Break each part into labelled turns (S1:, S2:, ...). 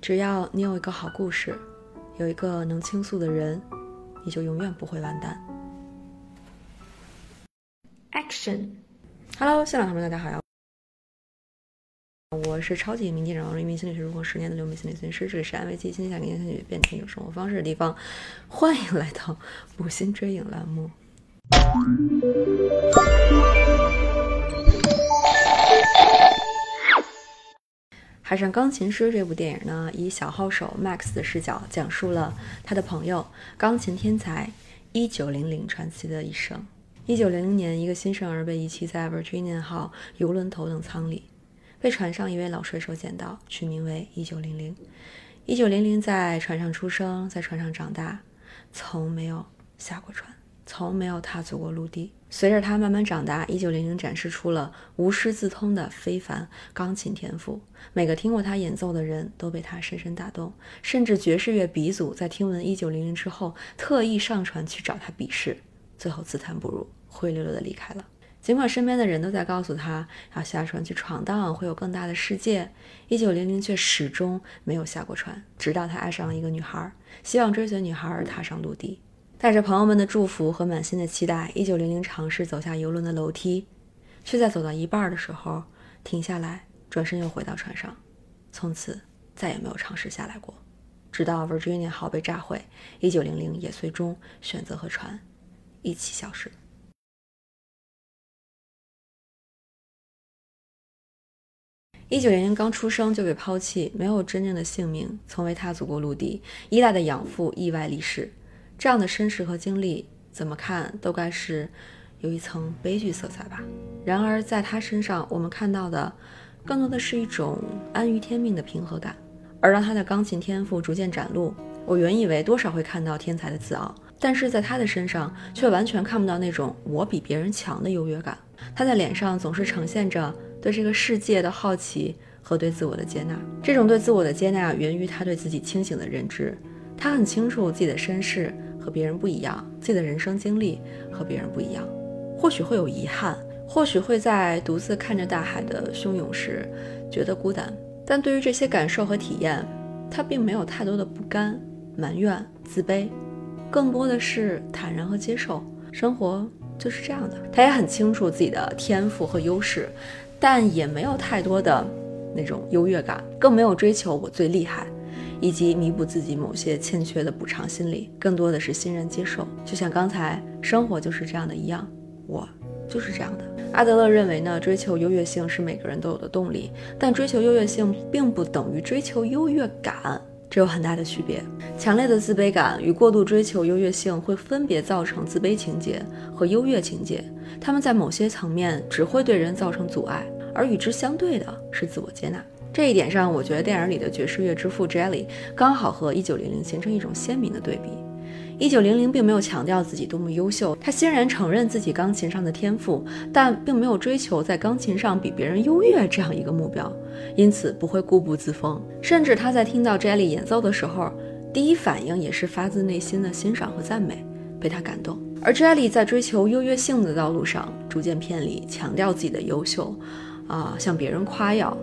S1: 只要你有一个好故事，有一个能倾诉的人，你就永远不会完蛋。Action！Hello，现场朋友们，大家好呀！我是超级名记者王一鸣心理学如果十年的刘美心理咨询师，这里是安慰剂，今天想跟大家变成有生活方式的地方，欢迎来到补心追影栏目。《海上钢琴师》这部电影呢，以小号手 Max 的视角，讲述了他的朋友钢琴天才一九零零传奇的一生。一九零零年，一个新生儿被遗弃在 Virginia 号游轮头等舱里，被船上一位老水手捡到，取名为一九零零。一九零零在船上出生，在船上长大，从没有下过船。从没有踏足过陆地。随着他慢慢长大，一九零零展示出了无师自通的非凡钢琴天赋。每个听过他演奏的人都被他深深打动，甚至爵士乐鼻祖在听闻一九零零之后，特意上船去找他比试，最后自叹不如，灰溜溜的离开了。尽管身边的人都在告诉他要下船去闯荡，会有更大的世界，一九零零却始终没有下过船。直到他爱上了一个女孩，希望追随女孩而踏上陆地。带着朋友们的祝福和满心的期待，一九零零尝试走下游轮的楼梯，却在走到一半的时候停下来，转身又回到船上，从此再也没有尝试下来过。直到 Virginia 号被炸毁，一九零零也最终选择和船一起消失。一九零零刚出生就被抛弃，没有真正的姓名，从未踏足过陆地，依赖的养父意外离世。这样的身世和经历，怎么看都该是有一层悲剧色彩吧。然而，在他身上，我们看到的更多的是一种安于天命的平和感。而让他的钢琴天赋逐渐展露，我原以为多少会看到天才的自傲，但是在他的身上却完全看不到那种我比别人强的优越感。他的脸上总是呈现着对这个世界的好奇和对自我的接纳。这种对自我的接纳源于他对自己清醒的认知，他很清楚自己的身世。和别人不一样，自己的人生经历和别人不一样，或许会有遗憾，或许会在独自看着大海的汹涌时觉得孤单，但对于这些感受和体验，他并没有太多的不甘、埋怨、自卑，更多的是坦然和接受。生活就是这样的。他也很清楚自己的天赋和优势，但也没有太多的那种优越感，更没有追求我最厉害。以及弥补自己某些欠缺的补偿心理，更多的是欣然接受。就像刚才生活就是这样的一样，我就是这样的。阿德勒认为呢，追求优越性是每个人都有的动力，但追求优越性并不等于追求优越感，这有很大的区别。强烈的自卑感与过度追求优越性会分别造成自卑情节和优越情节，他们在某些层面只会对人造成阻碍，而与之相对的是自我接纳。这一点上，我觉得电影里的爵士乐之父 Jelly 刚好和一九零零形成一种鲜明的对比。一九零零并没有强调自己多么优秀，他欣然承认自己钢琴上的天赋，但并没有追求在钢琴上比别人优越这样一个目标，因此不会固步自封。甚至他在听到 Jelly 演奏的时候，第一反应也是发自内心的欣赏和赞美，被他感动。而 Jelly 在追求优越性的道路上逐渐偏离，强调自己的优秀，啊，向别人夸耀。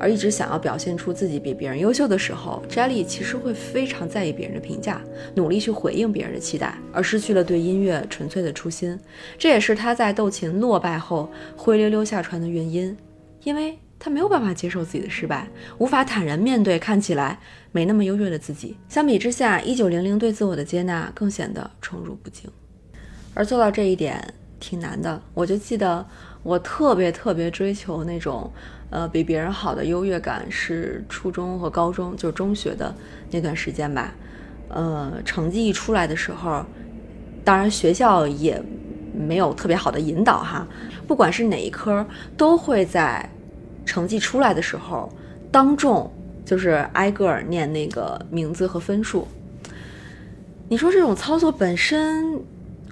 S1: 而一直想要表现出自己比别人优秀的时候，Jelly 其实会非常在意别人的评价，努力去回应别人的期待，而失去了对音乐纯粹的初心。这也是他在斗琴落败后灰溜溜下船的原因，因为他没有办法接受自己的失败，无法坦然面对看起来没那么优越的自己。相比之下，一九零零对自我的接纳更显得宠辱不惊，而做到这一点挺难的。我就记得我特别特别追求那种。呃，比别人好的优越感是初中和高中，就是中学的那段时间吧。呃，成绩一出来的时候，当然学校也没有特别好的引导哈。不管是哪一科，都会在成绩出来的时候当众就是挨个儿念那个名字和分数。你说这种操作本身，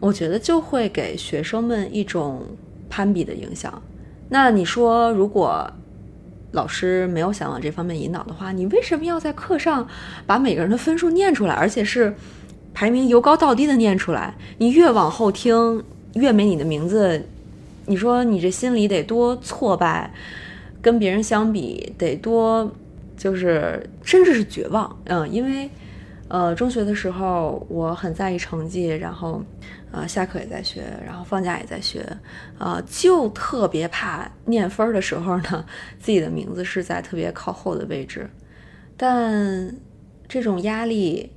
S1: 我觉得就会给学生们一种攀比的影响。那你说如果？老师没有想往这方面引导的话，你为什么要在课上把每个人的分数念出来，而且是排名由高到低的念出来？你越往后听，越没你的名字。你说你这心里得多挫败，跟别人相比得多就是甚至是绝望。嗯，因为呃，中学的时候我很在意成绩，然后呃，下课也在学，然后放假也在学，呃，就特别怕念分的时候呢，自己的名字是在特别靠后的位置。但这种压力。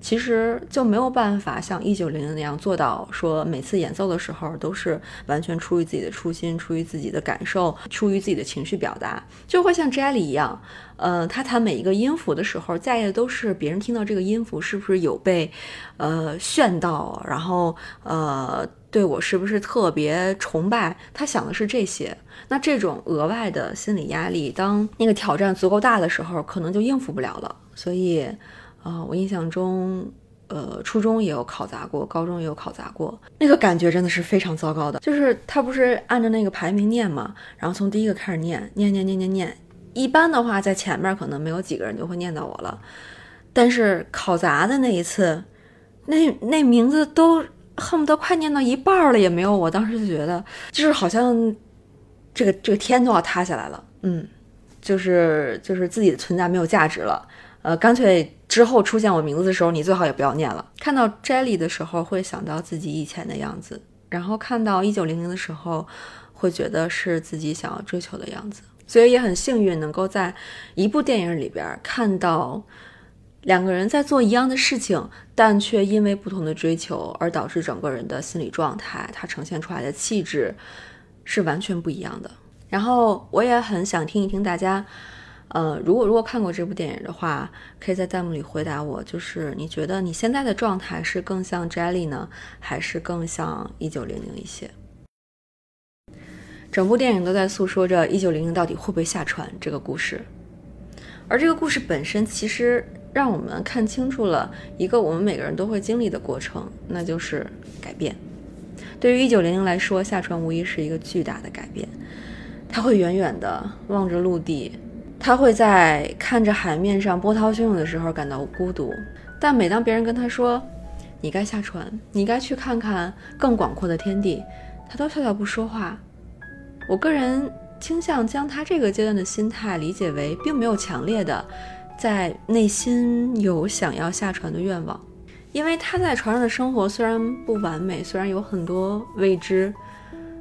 S1: 其实就没有办法像一九零零那样做到，说每次演奏的时候都是完全出于自己的初心，出于自己的感受，出于自己的情绪表达，就会像 Jelly 一样，呃，他弹每一个音符的时候，在意的都是别人听到这个音符是不是有被，呃，炫到，然后呃，对我是不是特别崇拜，他想的是这些。那这种额外的心理压力，当那个挑战足够大的时候，可能就应付不了了，所以。啊，我印象中，呃，初中也有考砸过，高中也有考砸过，那个感觉真的是非常糟糕的。就是他不是按照那个排名念嘛，然后从第一个开始念，念念念念念，一般的话在前面可能没有几个人就会念到我了，但是考砸的那一次，那那名字都恨不得快念到一半了也没有，我当时就觉得就是好像这个这个天都要塌下来了，嗯，就是就是自己的存在没有价值了。呃，干脆之后出现我名字的时候，你最好也不要念了。看到 Jelly 的时候，会想到自己以前的样子；然后看到一九零零的时候，会觉得是自己想要追求的样子。所以也很幸运，能够在一部电影里边看到两个人在做一样的事情，但却因为不同的追求而导致整个人的心理状态，他呈现出来的气质是完全不一样的。然后我也很想听一听大家。呃，如果如果看过这部电影的话，可以在弹幕里回答我，就是你觉得你现在的状态是更像 Jelly 呢，还是更像一九零零一些？整部电影都在诉说着一九零零到底会不会下船这个故事，而这个故事本身其实让我们看清楚了一个我们每个人都会经历的过程，那就是改变。对于一九零零来说，下船无疑是一个巨大的改变，他会远远的望着陆地。他会在看着海面上波涛汹涌的时候感到孤独，但每当别人跟他说“你该下船，你该去看看更广阔的天地”，他都笑笑不说话。我个人倾向将他这个阶段的心态理解为，并没有强烈的在内心有想要下船的愿望，因为他在船上的生活虽然不完美，虽然有很多未知，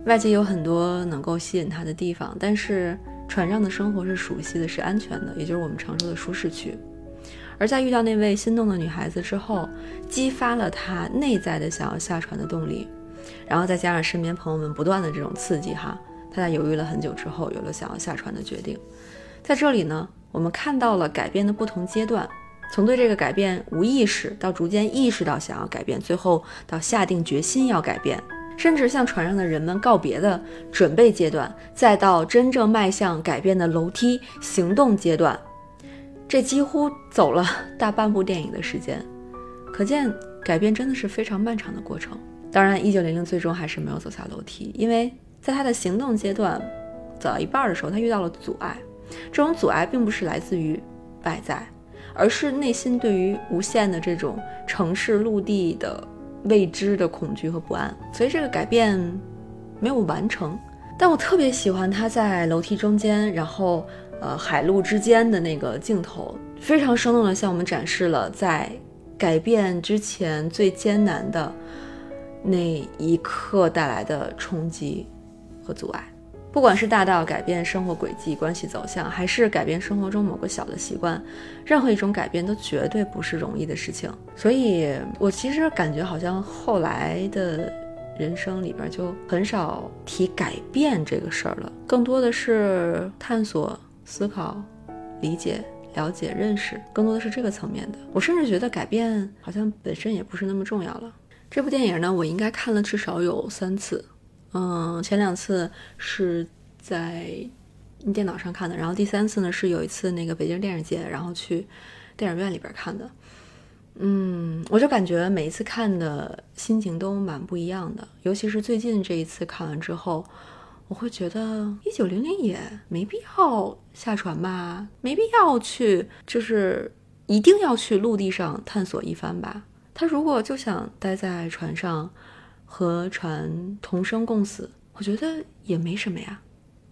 S1: 外界有很多能够吸引他的地方，但是。船上的生活是熟悉的，是安全的，也就是我们常说的舒适区。而在遇到那位心动的女孩子之后，激发了他内在的想要下船的动力。然后再加上身边朋友们不断的这种刺激，哈，他在犹豫了很久之后，有了想要下船的决定。在这里呢，我们看到了改变的不同阶段，从对这个改变无意识，到逐渐意识到想要改变，最后到下定决心要改变。甚至向船上的人们告别的准备阶段，再到真正迈向改变的楼梯行动阶段，这几乎走了大半部电影的时间。可见，改变真的是非常漫长的过程。当然，一九零零最终还是没有走下楼梯，因为在他的行动阶段走到一半的时候，他遇到了阻碍。这种阻碍并不是来自于外在，而是内心对于无限的这种城市陆地的。未知的恐惧和不安，所以这个改变没有完成。但我特别喜欢他在楼梯中间，然后呃海陆之间的那个镜头，非常生动的向我们展示了在改变之前最艰难的那一刻带来的冲击和阻碍。不管是大到改变生活轨迹、关系走向，还是改变生活中某个小的习惯，任何一种改变都绝对不是容易的事情。所以，我其实感觉好像后来的人生里边就很少提改变这个事儿了，更多的是探索、思考、理解、了解、认识，更多的是这个层面的。我甚至觉得改变好像本身也不是那么重要了。这部电影呢，我应该看了至少有三次。嗯，前两次是在电脑上看的，然后第三次呢是有一次那个北京电影节，然后去电影院里边看的。嗯，我就感觉每一次看的心情都蛮不一样的，尤其是最近这一次看完之后，我会觉得一九零零也没必要下船吧，没必要去，就是一定要去陆地上探索一番吧。他如果就想待在船上。和船同生共死，我觉得也没什么呀。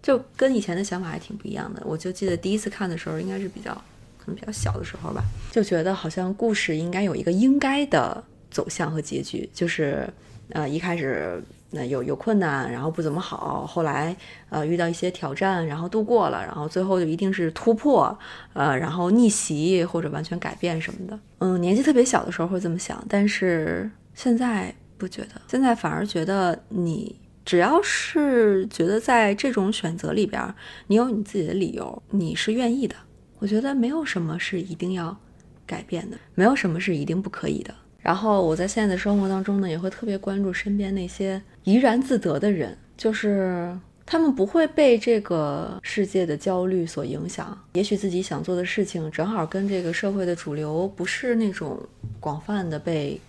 S1: 就跟以前的想法还挺不一样的。我就记得第一次看的时候，应该是比较可能比较小的时候吧，就觉得好像故事应该有一个应该的走向和结局，就是呃一开始。那有有困难，然后不怎么好，后来呃遇到一些挑战，然后度过了，然后最后就一定是突破，呃，然后逆袭或者完全改变什么的。嗯，年纪特别小的时候会这么想，但是现在不觉得，现在反而觉得你只要是觉得在这种选择里边，你有你自己的理由，你是愿意的，我觉得没有什么是一定要改变的，没有什么是一定不可以的。然后我在现在的生活当中呢，也会特别关注身边那些怡然自得的人，就是他们不会被这个世界的焦虑所影响。也许自己想做的事情正好跟这个社会的主流不是那种广泛的被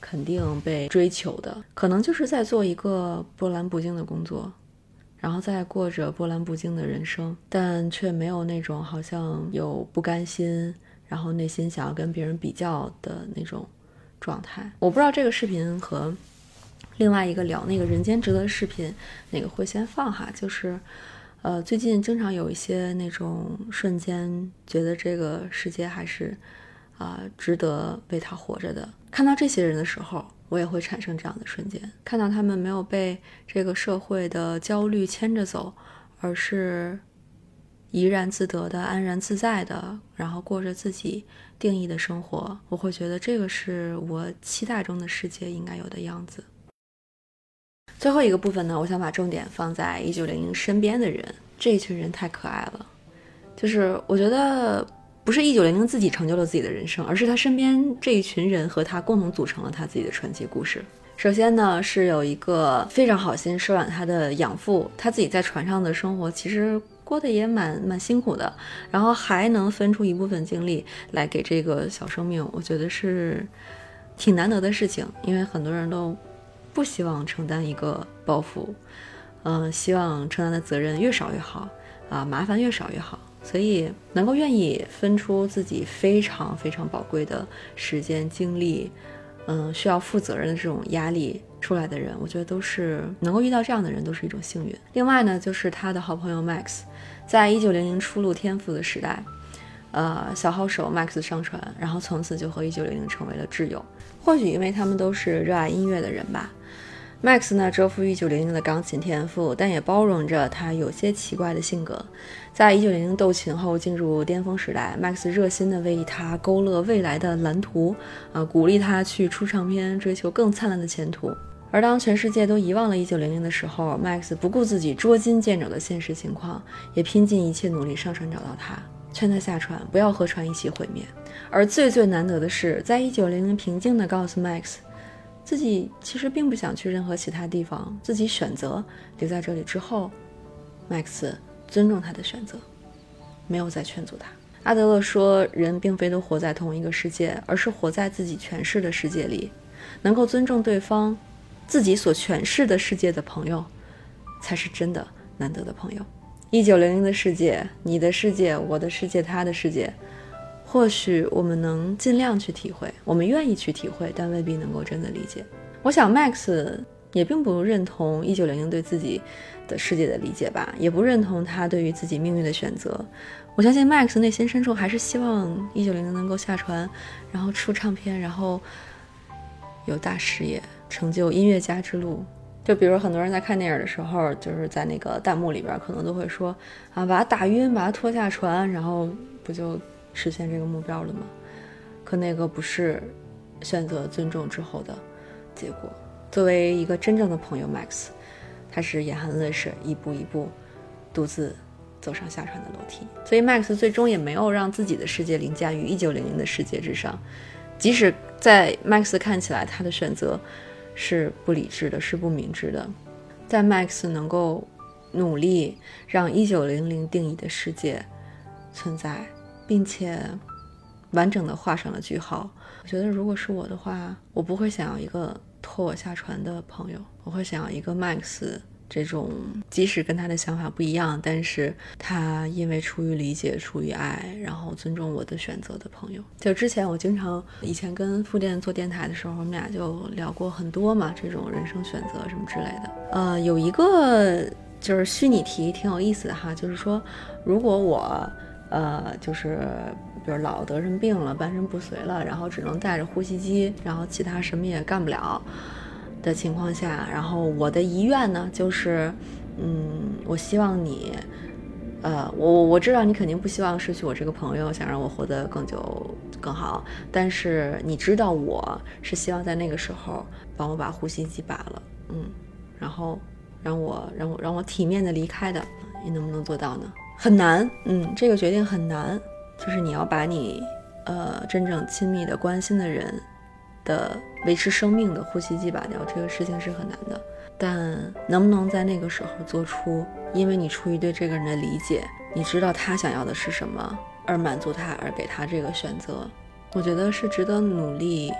S1: 肯定、被追求的，可能就是在做一个波澜不惊的工作，然后再过着波澜不惊的人生，但却没有那种好像有不甘心，然后内心想要跟别人比较的那种。状态，我不知道这个视频和另外一个聊那个人间值得的视频哪个会先放哈。就是，呃，最近经常有一些那种瞬间，觉得这个世界还是啊值得为他活着的。看到这些人的时候，我也会产生这样的瞬间，看到他们没有被这个社会的焦虑牵着走，而是。怡然自得的、安然自在的，然后过着自己定义的生活，我会觉得这个是我期待中的世界应该有的样子。最后一个部分呢，我想把重点放在一九零零身边的人，这一群人太可爱了。就是我觉得不是一九零零自己成就了自己的人生，而是他身边这一群人和他共同组成了他自己的传奇故事。首先呢，是有一个非常好心收养他的养父，他自己在船上的生活其实。过得也蛮蛮辛苦的，然后还能分出一部分精力来给这个小生命，我觉得是挺难得的事情。因为很多人都不希望承担一个包袱，嗯，希望承担的责任越少越好，啊，麻烦越少越好。所以能够愿意分出自己非常非常宝贵的时间精力，嗯，需要负责任的这种压力。出来的人，我觉得都是能够遇到这样的人，都是一种幸运。另外呢，就是他的好朋友 Max，在一九零零初露天赋的时代，呃，小号手 Max 上船，然后从此就和一九零零成为了挚友。或许因为他们都是热爱音乐的人吧。Max 呢，折服于一九零零的钢琴天赋，但也包容着他有些奇怪的性格。在一九零零斗琴后进入巅峰时代，Max 热心地为他勾勒未来的蓝图，啊，鼓励他去出唱片，追求更灿烂的前途。而当全世界都遗忘了1900的时候，Max 不顾自己捉襟见肘的现实情况，也拼尽一切努力上船找到他，劝他下船，不要和船一起毁灭。而最最难得的是，在1900平静地告诉 Max，自己其实并不想去任何其他地方，自己选择留在这里之后，Max 尊重他的选择，没有再劝阻他。阿德勒说，人并非都活在同一个世界，而是活在自己诠释的世界里，能够尊重对方。自己所诠释的世界的朋友，才是真的难得的朋友。一九零零的世界，你的世界，我的世界，他的世界，或许我们能尽量去体会，我们愿意去体会，但未必能够真的理解。我想，Max 也并不认同一九零零对自己的世界的理解吧，也不认同他对于自己命运的选择。我相信，Max 内心深处还是希望一九零零能够下船，然后出唱片，然后有大事业。成就音乐家之路，就比如很多人在看电影的时候，就是在那个弹幕里边，可能都会说啊，把他打晕，把他拖下船，然后不就实现这个目标了吗？可那个不是选择尊重之后的结果。作为一个真正的朋友，Max，他是眼含泪水，一步一步独自走上下船的楼梯。所以，Max 最终也没有让自己的世界凌驾于一九零零的世界之上，即使在 Max 看起来，他的选择。是不理智的，是不明智的。在 Max 能够努力让一九零零定义的世界存在，并且完整的画上了句号。我觉得，如果是我的话，我不会想要一个拖我下船的朋友，我会想要一个 Max。这种即使跟他的想法不一样，但是他因为出于理解、出于爱，然后尊重我的选择的朋友。就之前我经常以前跟傅店做电台的时候，我们俩就聊过很多嘛，这种人生选择什么之类的。呃，有一个就是虚拟题，挺有意思的哈。就是说，如果我呃，就是比如老得什么病了，半身不遂了，然后只能带着呼吸机，然后其他什么也干不了的情况下，然后我的遗愿呢，就是嗯，我希望你。呃，我我我知道你肯定不希望失去我这个朋友，想让我活得更久更好。但是你知道我是希望在那个时候帮我把呼吸机拔了，嗯，然后让我让我让我体面的离开的，你能不能做到呢？很难，嗯，这个决定很难，就是你要把你呃真正亲密的关心的人的维持生命的呼吸机拔掉，这个事情是很难的。但能不能在那个时候做出，因为你出于对这个人的理解，你知道他想要的是什么，而满足他，而给他这个选择，我觉得是值得努力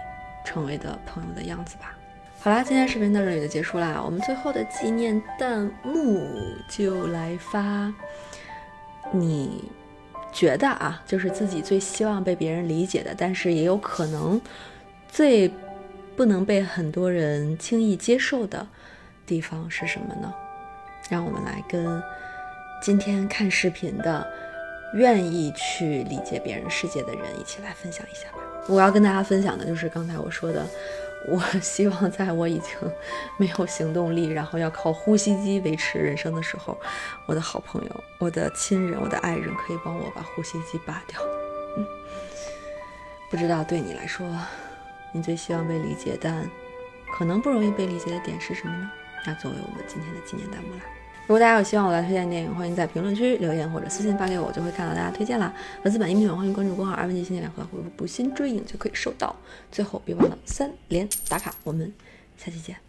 S1: 成为的朋友的样子吧。好啦，今天视频到这里就结束啦。我们最后的纪念弹幕就来发，你觉得啊，就是自己最希望被别人理解的，但是也有可能最不能被很多人轻易接受的。地方是什么呢？让我们来跟今天看视频的愿意去理解别人世界的人一起来分享一下吧。我要跟大家分享的就是刚才我说的，我 希望在我已经 没有行动力，然后要靠呼吸机维持人生的时候，我的好朋友、我的亲人、我的爱人可以帮我把呼吸机拔掉。嗯，不知道对你来说，你最希望被理解，但可能不容易被理解的点是什么呢？那作为我们今天的纪念弹幕啦。如果大家有希望我来推荐电影，欢迎在评论区留言或者私信发给我，就会看到大家推荐啦。粉丝版音频欢迎关注公号“二文记新年联合回复“不心追影”就可以收到。最后别忘了三连打卡，我们下期见。